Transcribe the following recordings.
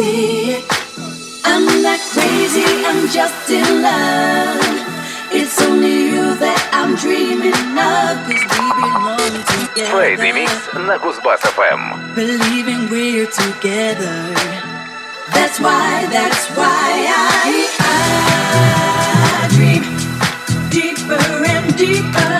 see it. I'm not crazy, I'm just in love. It's only you that I'm dreaming of, cause we belong together. Фредди Микс на Кузбасс-ФМ. Believing we're together. That's why, that's why I, I dream deeper and deeper.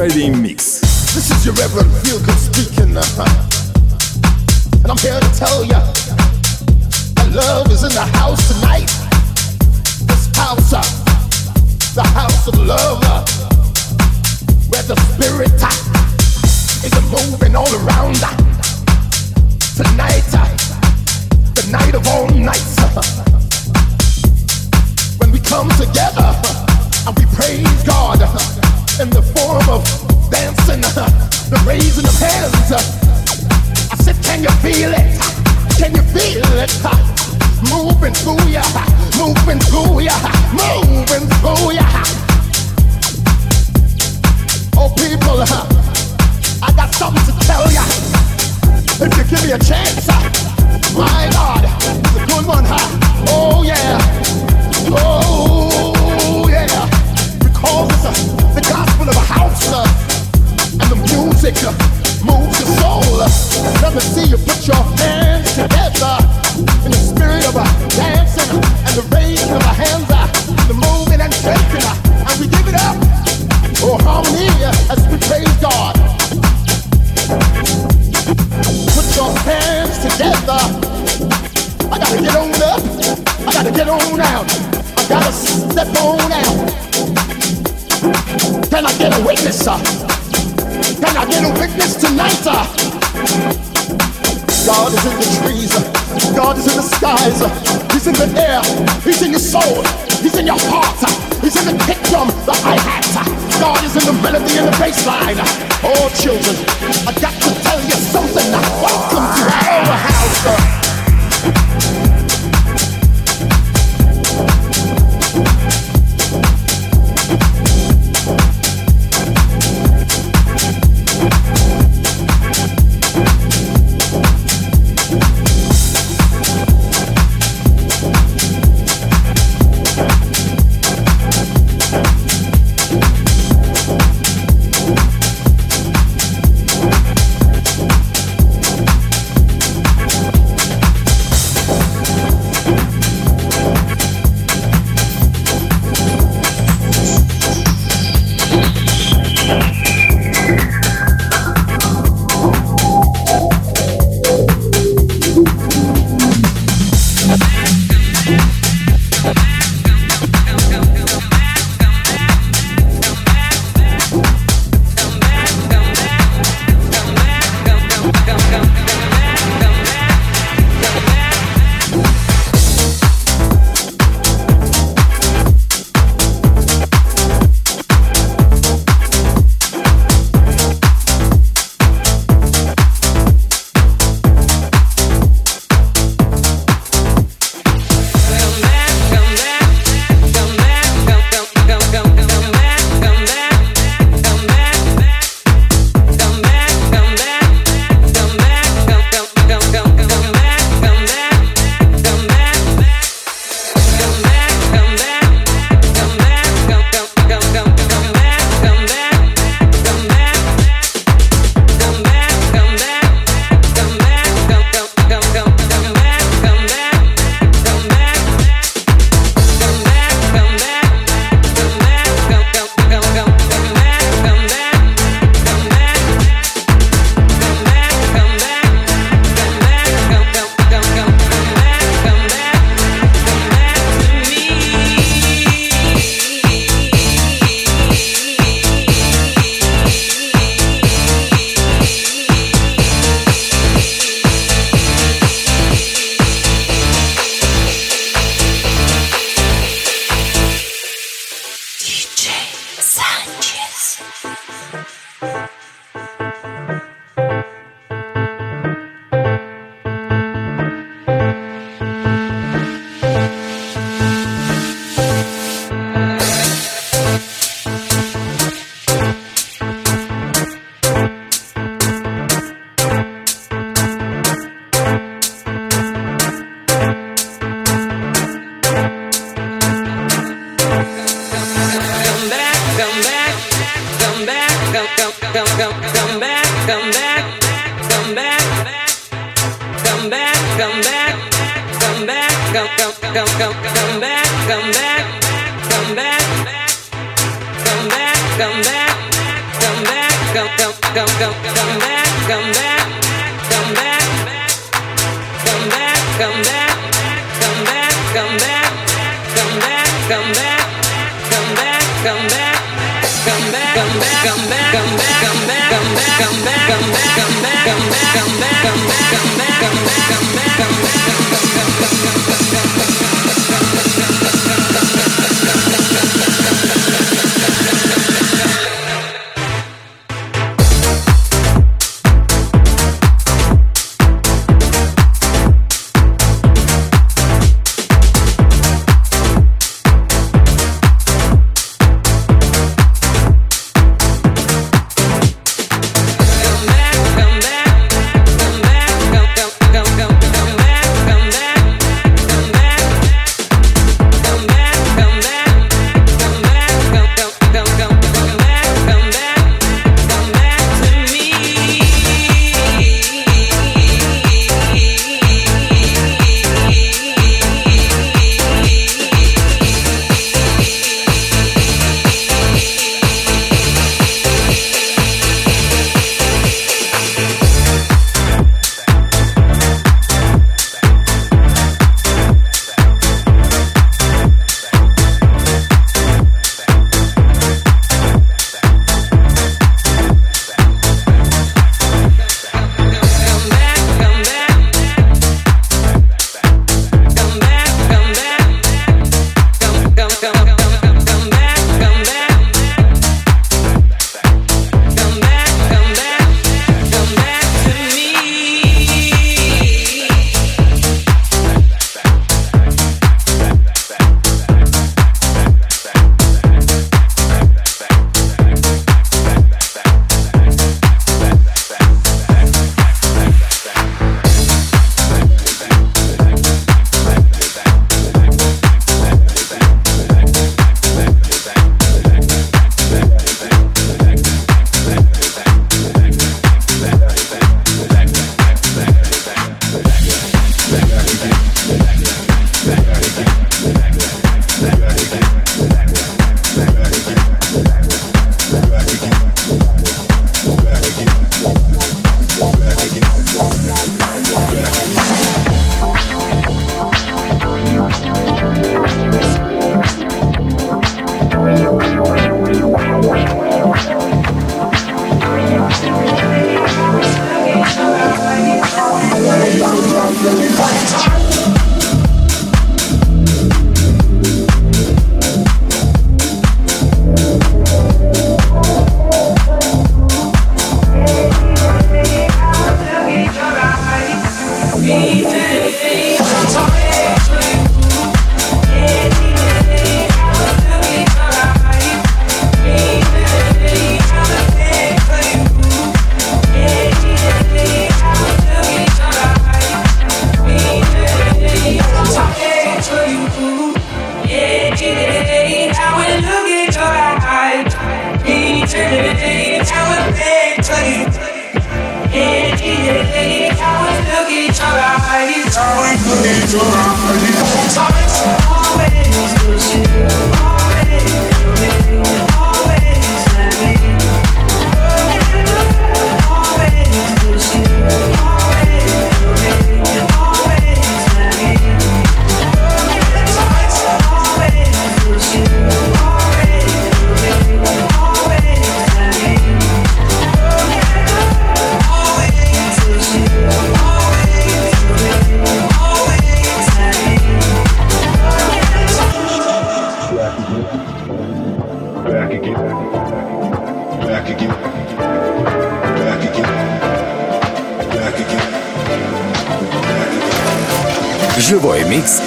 Friday Mix. This is your Reverend Feelgood speaking, uh-huh. and I'm here to tell ya, love is in the house tonight. This house, uh, the house of love, uh, where the spirit uh, is moving all around. Uh, tonight, uh, the night of all nights. Uh,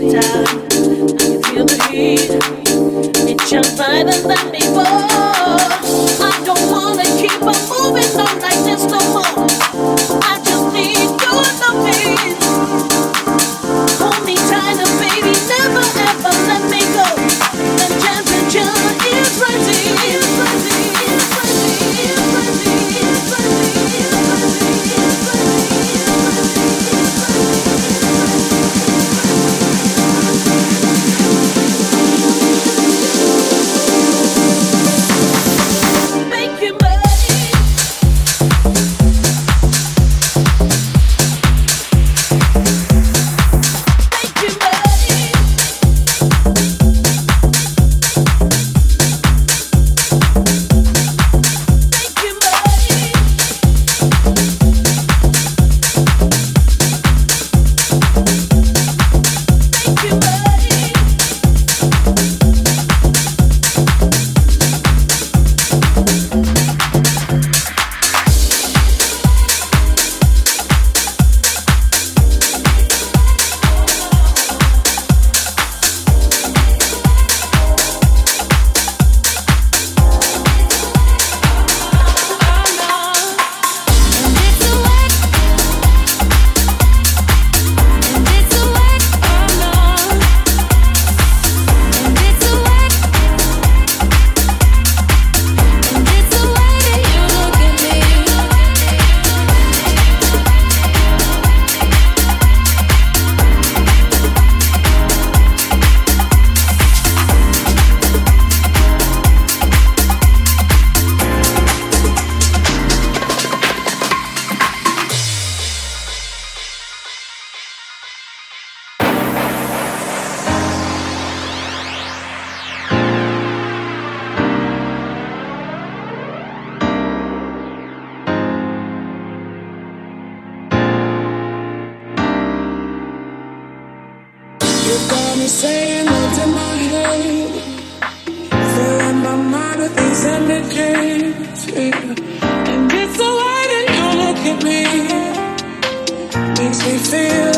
better. I can feel the heat. It shines brighter than before. saying my head. Filling my mind with these And it's so way that you look at me. Makes me feel.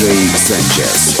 Sanchez.